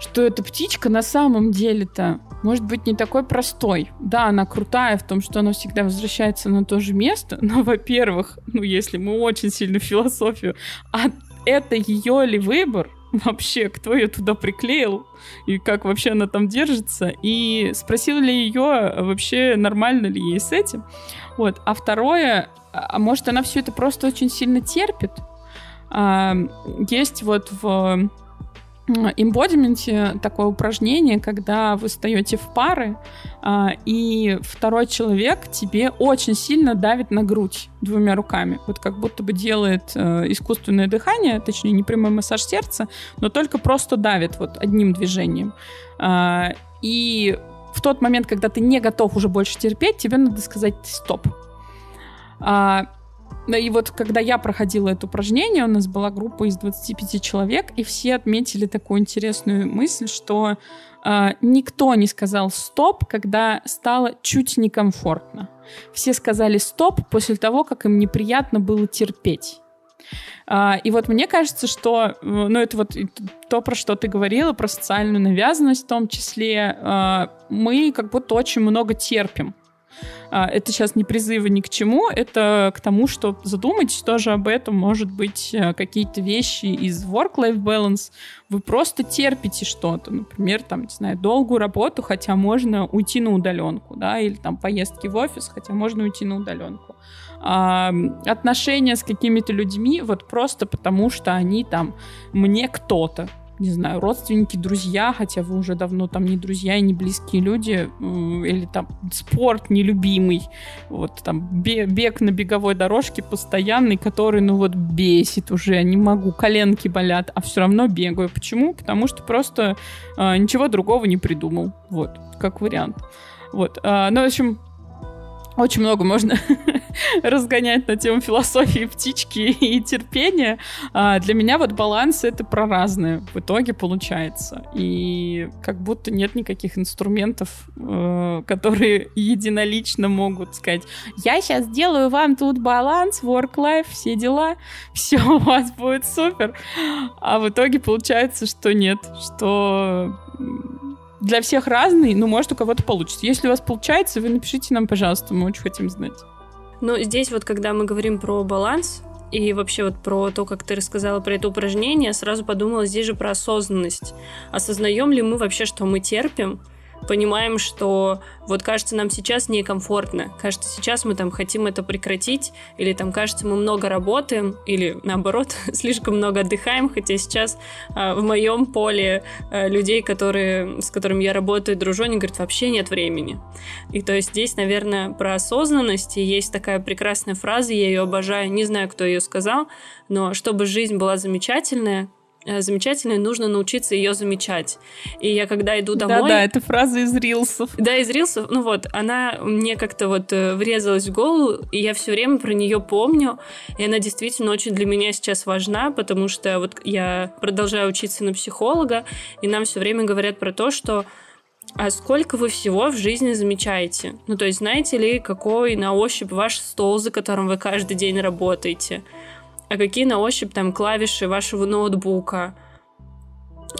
что эта птичка на самом деле-то может быть не такой простой. Да, она крутая в том, что она всегда возвращается на то же место, но, во-первых, ну, если мы очень сильно философию от это ее ли выбор, вообще, кто ее туда приклеил, и как вообще она там держится, и спросил ли ее вообще, нормально ли ей с этим. Вот. А второе, а может, она все это просто очень сильно терпит? А, есть вот в эмбодименте такое упражнение, когда вы стоите в пары, а, и второй человек тебе очень сильно давит на грудь двумя руками. Вот как будто бы делает э, искусственное дыхание, точнее, не прямой массаж сердца, но только просто давит вот одним движением. А, и в тот момент, когда ты не готов уже больше терпеть, тебе надо сказать «стоп». А, и вот когда я проходила это упражнение, у нас была группа из 25 человек, и все отметили такую интересную мысль, что э, никто не сказал стоп, когда стало чуть некомфортно. Все сказали стоп после того, как им неприятно было терпеть. Uh, и вот мне кажется, что, ну, это вот то, про что ты говорила, про социальную навязанность в том числе, uh, мы как будто очень много терпим а, это сейчас не призывы ни к чему, это к тому, что задумайтесь тоже об этом. Может быть, э, какие-то вещи из work-life balance вы просто терпите что-то. Например, там, не знаю, долгую работу, хотя можно уйти на удаленку, да, или там поездки в офис, хотя можно уйти на удаленку. А, отношения с какими-то людьми вот просто потому, что они там мне кто-то, не знаю, родственники, друзья, хотя вы уже давно там не друзья и не близкие люди, или там спорт нелюбимый, вот там бег на беговой дорожке постоянный, который, ну вот, бесит уже, не могу, коленки болят, а все равно бегаю. Почему? Потому что просто э, ничего другого не придумал, вот, как вариант. Вот, э, ну, в общем, очень много можно [LAUGHS] разгонять на тему философии птички и терпения. А для меня вот баланс это про разное в итоге получается. И как будто нет никаких инструментов, э, которые единолично могут сказать, я сейчас сделаю вам тут баланс, work-life, все дела, [LAUGHS] все у вас будет супер. А в итоге получается, что нет, что для всех разный, но может у кого-то получится. Если у вас получается, вы напишите нам, пожалуйста, мы очень хотим знать. Ну, здесь вот, когда мы говорим про баланс, и вообще вот про то, как ты рассказала про это упражнение, сразу подумала здесь же про осознанность. Осознаем ли мы вообще, что мы терпим, понимаем, что вот кажется нам сейчас некомфортно, кажется сейчас мы там хотим это прекратить, или там кажется мы много работаем, или наоборот [LAUGHS] слишком много отдыхаем, хотя сейчас э, в моем поле э, людей, которые, с которыми я работаю, дружу, они говорят, вообще нет времени. И то есть здесь, наверное, про осознанность, и есть такая прекрасная фраза, я ее обожаю, не знаю, кто ее сказал, но чтобы жизнь была замечательная, Э, замечательной, нужно научиться ее замечать. И я когда иду домой... Да-да, это фраза из рилсов. Да, из рилсов. Ну вот, она мне как-то вот э, врезалась в голову, и я все время про нее помню. И она действительно очень для меня сейчас важна, потому что вот я продолжаю учиться на психолога, и нам все время говорят про то, что а сколько вы всего в жизни замечаете? Ну, то есть, знаете ли, какой на ощупь ваш стол, за которым вы каждый день работаете? А какие на ощупь там клавиши вашего ноутбука,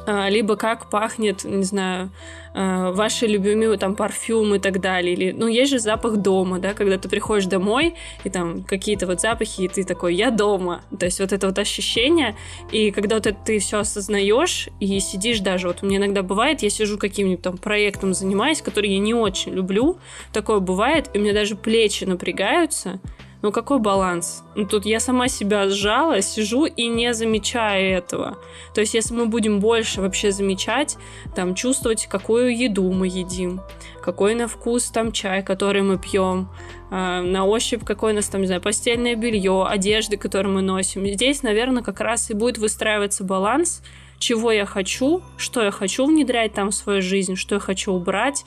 а, либо как пахнет, не знаю, а, ваши любимые там парфюмы и так далее. Или, ну, есть же запах дома, да, когда ты приходишь домой, и там какие-то вот запахи, и ты такой, я дома. То есть вот это вот ощущение, и когда вот это ты все осознаешь, и сидишь даже, вот мне иногда бывает, я сижу каким-нибудь там проектом занимаюсь, который я не очень люблю, такое бывает, и у меня даже плечи напрягаются, ну какой баланс? Ну, тут я сама себя сжала, сижу и не замечаю этого. То есть если мы будем больше вообще замечать, там чувствовать, какую еду мы едим, какой на вкус там чай, который мы пьем, э, на ощупь какое у нас там, не знаю, постельное белье, одежды, которые мы носим. Здесь, наверное, как раз и будет выстраиваться баланс, чего я хочу, что я хочу внедрять там в свою жизнь, что я хочу убрать,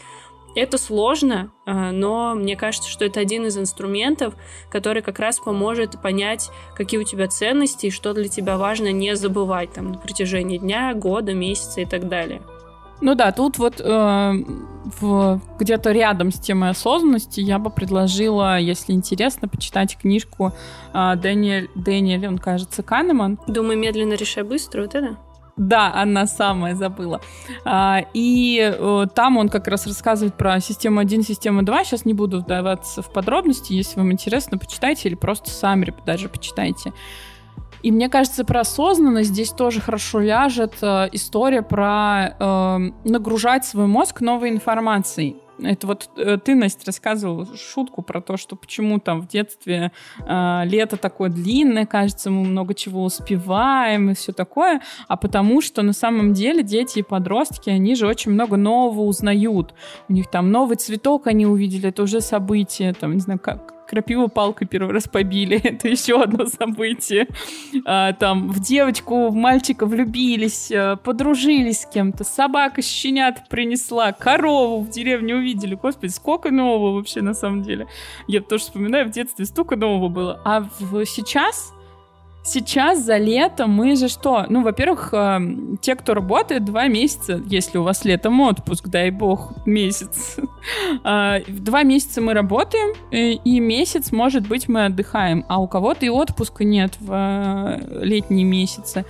это сложно, а, но мне кажется, что это один из инструментов, который как раз поможет понять, какие у тебя ценности и что для тебя важно не забывать там на протяжении дня, года, месяца и так далее. Ну да, тут вот э, в, где-то рядом с темой осознанности я бы предложила, если интересно, почитать книжку э, Дэниэль, Дэниэль, он кажется, Канеман. Думаю, медленно решай быстро, вот это? Да, она самая забыла. А, и э, там он как раз рассказывает про систему 1, систему 2. Сейчас не буду вдаваться в подробности. Если вам интересно, почитайте или просто сами даже почитайте. И мне кажется, про осознанность здесь тоже хорошо ляжет э, история про э, нагружать свой мозг новой информацией. Это вот э, ты, Настя, рассказывала шутку про то, что почему там в детстве э, лето такое длинное, кажется, мы много чего успеваем и все такое, а потому что на самом деле дети и подростки, они же очень много нового узнают. У них там новый цветок они увидели, это уже событие, там, не знаю, как, крапиву палкой первый раз побили, [LAUGHS] это еще одно событие. А, там в девочку, в мальчика влюбились, а, подружились с кем-то, собака щенят принесла, корову в деревне увидели. Господи, сколько нового вообще на самом деле. Я тоже вспоминаю, в детстве столько нового было. А в, сейчас Сейчас за лето мы же что? Ну, во-первых, э, те, кто работает два месяца, если у вас летом отпуск, дай бог, месяц. [LAUGHS] Э, два месяца мы работаем, и месяц, может быть, мы отдыхаем. А у кого-то и отпуска нет в э, летние месяцы.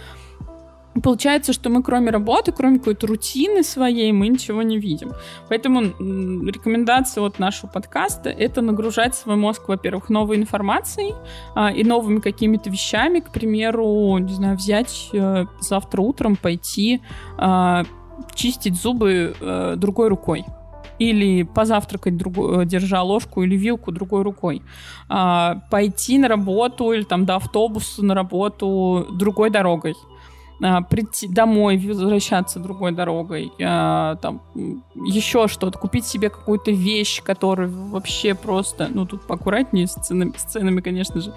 Получается, что мы кроме работы, кроме какой-то рутины своей, мы ничего не видим. Поэтому рекомендация от нашего подкаста — это нагружать свой мозг, во-первых, новой информацией а, и новыми какими-то вещами. К примеру, не знаю, взять а, завтра утром, пойти а, чистить зубы а, другой рукой или позавтракать, другой, э, держа ложку или вилку другой рукой, а, пойти на работу или там до автобуса на работу другой дорогой а, прийти домой, возвращаться другой дорогой, а, там еще что-то, купить себе какую-то вещь, которую вообще просто, ну тут поаккуратнее с ценами, с ценами конечно же,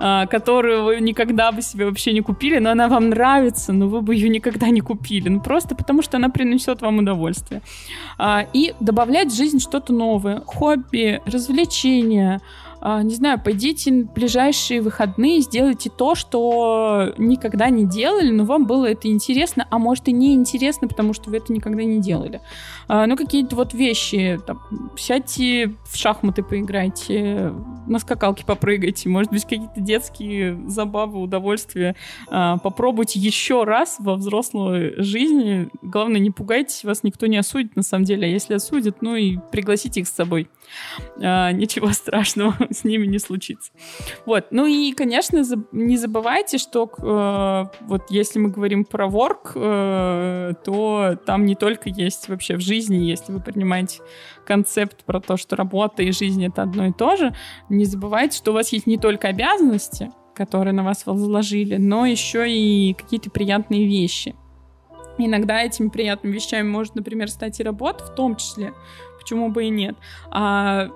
а, которую вы никогда бы себе вообще не купили, но она вам нравится, но вы бы ее никогда не купили, ну просто потому что она принесет вам удовольствие. А, и добавлять в жизнь что-то новое, хобби, развлечения, не знаю, пойдите в ближайшие выходные, сделайте то, что никогда не делали, но вам было это интересно, а может и не интересно, потому что вы это никогда не делали. А, ну, какие-то вот вещи, там, сядьте в шахматы поиграйте, на скакалке попрыгайте, может быть, какие-то детские забавы, удовольствия. А, попробуйте еще раз во взрослой жизни. Главное, не пугайтесь, вас никто не осудит, на самом деле. А если осудит, ну и пригласите их с собой. Ничего [LAUGHS] страшного [LAUGHS] с ними не случится. Вот. Ну и, конечно, не забывайте, что э, вот если мы говорим про work, э, то там не только есть вообще в жизни, если вы принимаете концепт про то, что работа и жизнь это одно и то же, не забывайте, что у вас есть не только обязанности, которые на вас возложили, но еще и какие-то приятные вещи. Иногда этими приятными вещами может, например, стать и работа в том числе, почему бы и нет. А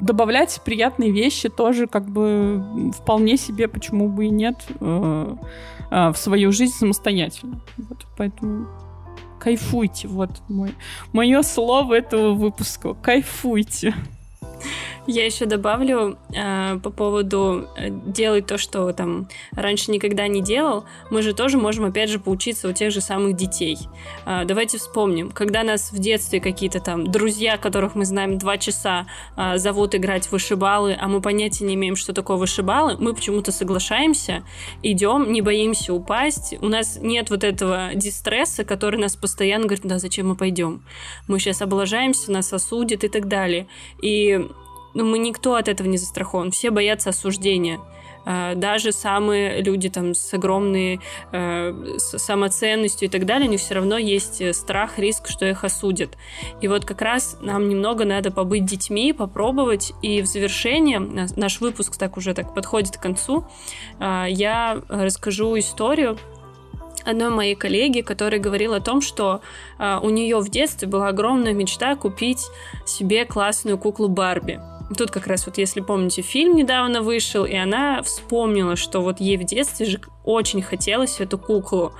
добавлять приятные вещи тоже как бы вполне себе, почему бы и нет, э, э, в свою жизнь самостоятельно. Вот, поэтому кайфуйте, вот мой, мое слово этого выпуска. Кайфуйте. Я еще добавлю э, по поводу э, делать то, что там раньше никогда не делал. Мы же тоже можем, опять же, поучиться у тех же самых детей. Э, давайте вспомним, когда нас в детстве какие-то там друзья, которых мы знаем два часа, э, зовут играть в вышибалы, а мы понятия не имеем, что такое вышибалы, мы почему-то соглашаемся, идем, не боимся упасть. У нас нет вот этого дистресса, который нас постоянно говорит, да, зачем мы пойдем? Мы сейчас облажаемся, нас осудят и так далее. И ну, мы никто от этого не застрахован. Все боятся осуждения. А, даже самые люди там с огромной э, с самоценностью и так далее, у них все равно есть э, страх, риск, что их осудят. И вот как раз нам немного надо побыть детьми, попробовать. И в завершение, наш выпуск так уже так подходит к концу, э, я расскажу историю одной моей коллеги, которая говорила о том, что э, у нее в детстве была огромная мечта купить себе классную куклу Барби. Тут как раз вот, если помните, фильм недавно вышел, и она вспомнила, что вот ей в детстве же очень хотелось эту куклу.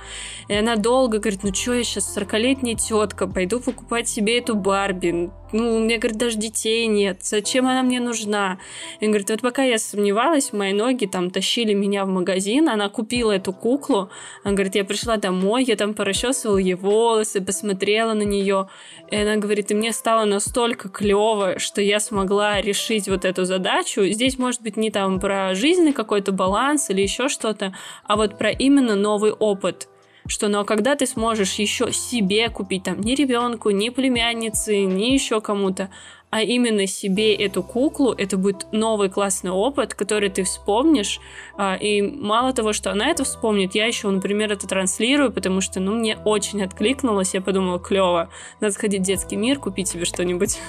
И она долго говорит, ну что я сейчас 40-летняя тетка, пойду покупать себе эту Барби. Ну, у меня, говорит, даже детей нет. Зачем она мне нужна? И говорит, вот пока я сомневалась, мои ноги там тащили меня в магазин, она купила эту куклу. Он говорит, я пришла домой, я там порасчесывала ей волосы, посмотрела на нее. И она говорит, и мне стало настолько клево, что я смогла решить вот эту задачу. Здесь может быть не там про жизненный какой-то баланс или еще что-то, а вот про именно новый опыт что но когда ты сможешь еще себе купить там ни ребенку, ни племяннице, ни еще кому-то, а именно себе эту куклу, это будет новый классный опыт, который ты вспомнишь. А, и мало того, что она это вспомнит, я еще, например, это транслирую, потому что, ну, мне очень откликнулось, я подумала, клево, надо сходить в детский мир, купить себе что-нибудь.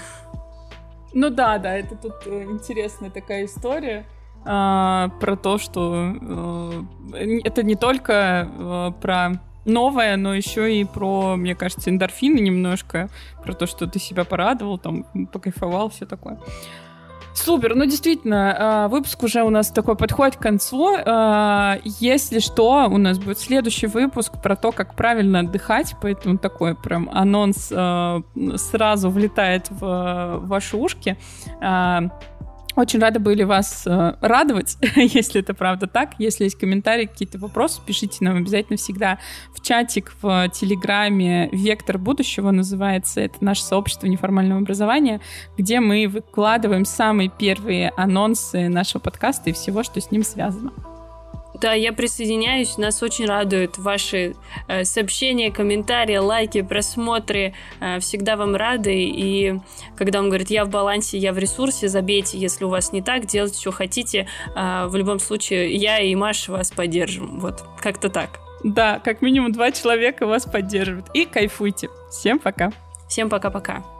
Ну да, да, это тут э, интересная такая история а, про то, что э, это не только э, про новое, но еще и про, мне кажется, эндорфины немножко, про то, что ты себя порадовал, там, покайфовал, все такое. Супер, ну действительно, а, выпуск уже у нас такой подходит к концу. А, если что, у нас будет следующий выпуск про то, как правильно отдыхать, поэтому такой прям анонс а, сразу влетает в ваши ушки. Очень рада были вас э, радовать, [LAUGHS] если это правда так. Если есть комментарии, какие-то вопросы, пишите нам обязательно всегда в чатик в Телеграме «Вектор будущего» называется. Это наше сообщество неформального образования, где мы выкладываем самые первые анонсы нашего подкаста и всего, что с ним связано. Да, я присоединяюсь. Нас очень радуют ваши э, сообщения, комментарии, лайки, просмотры. Э, всегда вам рады. И когда он говорит, я в балансе, я в ресурсе, забейте, если у вас не так, делайте, что хотите. Э, в любом случае, я и Маша вас поддержим. Вот, как-то так. Да, как минимум два человека вас поддерживают. И кайфуйте. Всем пока. Всем пока-пока.